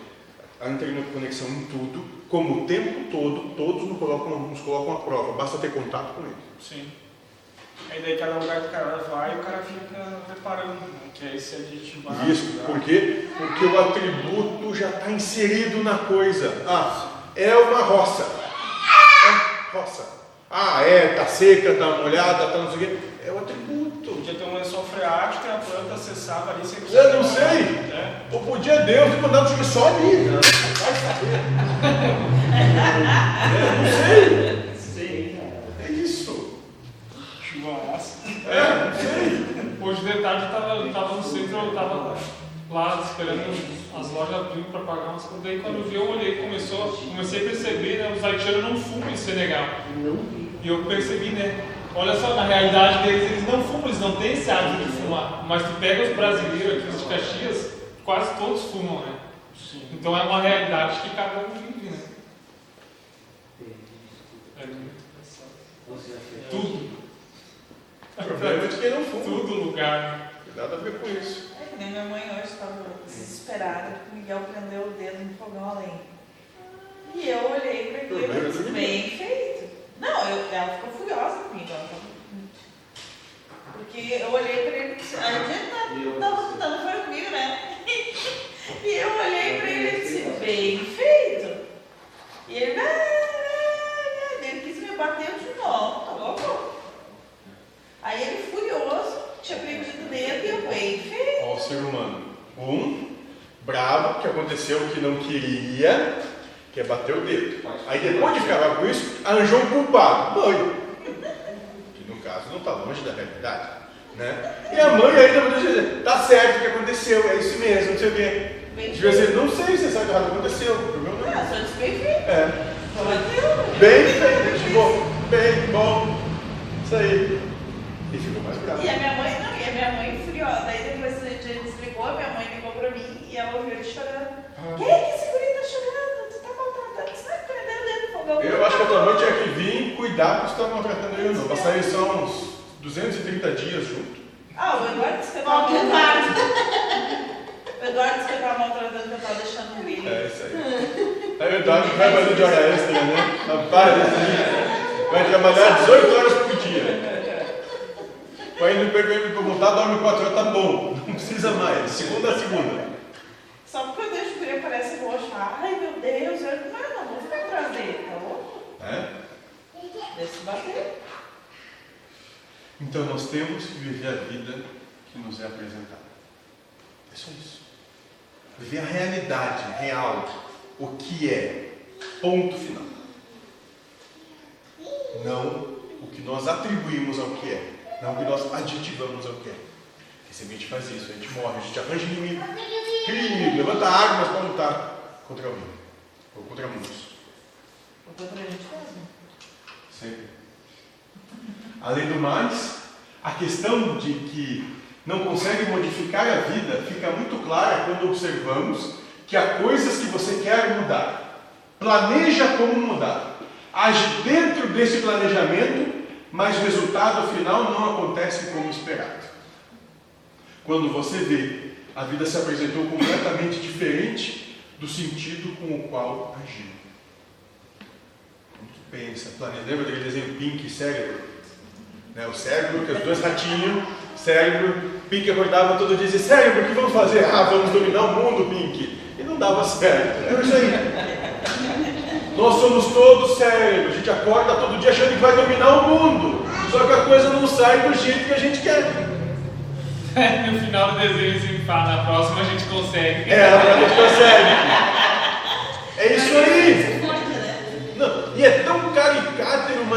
a interconexão em tudo, como o tempo todo, todos nos colocam, nos colocam à prova, basta ter contato com ele. Sim. Aí daí cada lugar que o cara vai, o cara fica preparando, né? que é esse adjetivado. Isso, tá? por quê? Porque o atributo já está inserido na coisa. Ah, é uma roça. É roça. Ah, é, tá seca, tá molhada, tá não sei o quê. É o atributo. Podia ter um lençol freático e a planta cessava ali sem Eu não sei. É. Deus ter mandado chover só ali. Vai saber. É, não sei. É isso. Chuva ácida. É, não sei. Hoje de tarde eu tava, eu tava no centro, eu tava lá esperando as lojas abrirem para pagar umas coisas. Daí quando eu vi, eu olhei, começou, comecei a perceber, né? Os haitianos não fumam em Senegal. E eu percebi, né? Olha só, na realidade deles, eles não fumam, eles não têm esse hábito de fumar. Mas tu pega os brasileiros aqui, os de Caxias, quase todos fumam, né? Então é uma realidade que cada um vive, né? É muito engraçado. Tudo, O problema é de quem não fuma. tudo lugar. Nada a ver com isso. É que nem minha mãe hoje estava desesperada porque o Miguel prendeu o dedo no fogão a lenha. E eu olhei para aquilo e disse, bem feito. Não, eu- ela ficou furiosa comigo. ela ficou- Porque eu olhei para ele e disse, a gente não estava dando fora comigo, né? *laughs* E eu olhei para ele e disse, bem feito. E ele, "Ah, ah, ah", ele quis me bater, eu disse, não, tá louco? Aí ele furioso, tinha perdido o dedo e eu, bem feito. Ó, o ser humano. Um, bravo, que aconteceu o que não queria. que é bater o dedo. Aí depois de ficar bravo com isso, arranjou um culpado, mãe. Caso não está longe da realidade. Né? E a mãe ainda vai dizer, tá certo o que aconteceu, é isso mesmo, não sei o quê. Devia dizer, não sei se sabe o que aconteceu. problema não é Ah, só disse bem feito. é. Bem feito, bom, bem, bom. Isso aí. E ficou mais bravo. E a minha mãe, não, e a minha mãe furiosa. Daí depois a gente desligou, a minha mãe ligou pra mim e ela ouviu ele chorando. Ah. Quem é que esse guri tá chorando? Tu tá maltratando? Você tá prendendo ele no fogão? Eu acho que a tua mãe tinha que vir você está maltratando ele ou não. Passaram só uns 230 dias junto. Ah, o Eduardo disse que eu tava maltratando. O Eduardo disse que eu tava maltratando, que eu tava deixando o guri. É isso aí. Aí o Eduardo vai fazer de hora extra, né? Rapaz, aí vai trabalhar 18 horas por dia. Vai indo perder ele pra voltar, dorme 4 horas, tá bom. Não precisa mais. Segunda a segunda. Só porque eu deixo o guri aparece roxo. Ai, meu Deus. Eu não, não, vou ficar atrás dele, tá louco? É? Deixa eu bater. Então nós temos que viver a vida que nos é apresentada. É só isso. Viver a realidade real, o que é. Ponto final. Não o que nós atribuímos ao que é, não o que nós aditivamos ao que é. Porque se a gente faz isso, a gente morre, a gente arranja inimigo, cria inimigo, levanta armas para lutar contra alguém, ou contra muitos. Ou contra a gente mesmo. Sempre. Além do mais, a questão de que não consegue modificar a vida fica muito clara quando observamos que há coisas que você quer mudar. Planeja como mudar. Age dentro desse planejamento, mas o resultado final não acontece como esperado. Quando você vê, a vida se apresentou completamente diferente do sentido com o qual agiu. Pensa, planeja, lembra daquele desenho Pink e Cérebro? Né, o cérebro, que é os dois ratinhos, cérebro, Pink acordava todo dia e dizia, cérebro, o que vamos fazer? Ah, vamos dominar o mundo, Pink. E não dava certo. É isso aí. Nós somos todos cérebros, a gente acorda todo dia achando que vai dominar o mundo. Só que a coisa não sai do jeito que a gente quer. *laughs* no final do desenho assim, fala, na próxima a gente consegue. É, a gente consegue. É isso aí.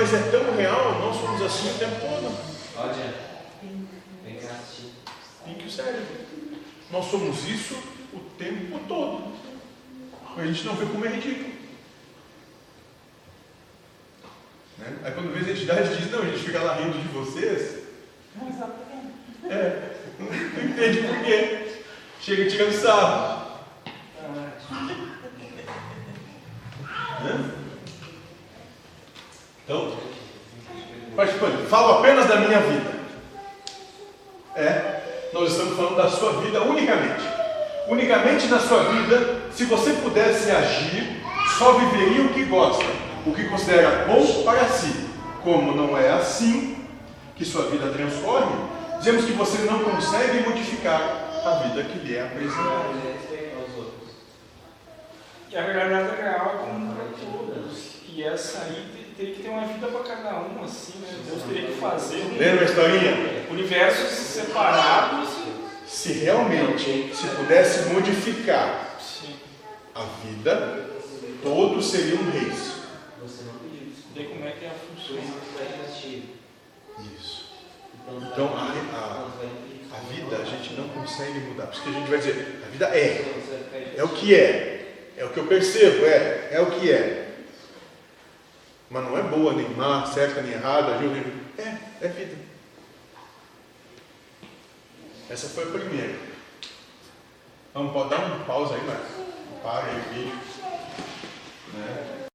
Mas é tão real. Nós somos assim o tempo todo. Ó, Jean. Vem cá assistir. O cérebro. Nós somos isso o tempo todo. A gente não vê como é ridículo. Né? Aí quando vê as entidades diz, não, a gente fica lá rindo de vocês. Não sabe por quê. É, não entende por quê. Chega tirando sarro. Né? Então, participante, falo apenas da minha vida. É, nós estamos falando da sua vida unicamente. Unicamente na sua vida, se você pudesse agir, só viveria o que gosta, o que considera bom para si. Como não é assim que sua vida transcorre, dizemos que você não consegue modificar a vida que lhe é apresentada. É. E a realidade real é como para todos. E essa aí te- teria que ter uma vida para cada um, assim, né? Deus teria que fazer um- Lembra a historinha? universos separados. Se realmente se pudesse modificar Sim. a vida, todos seriam reis. Você não pediu desculpa. Como é que é a função. isso que vai de castigo. Isso. Então, Então, a- a- pedir A vida a gente não consegue mudar. Por isso que a gente vai dizer, a vida é. De É o que é. É o que eu percebo, é. É o que é. Mas não é boa, nem má, certa, nem errada, ajuda, nem... É, é vida. Essa foi a primeira. Vamos, pode dar um pausa aí, Marcos? Para aí o vídeo. Né?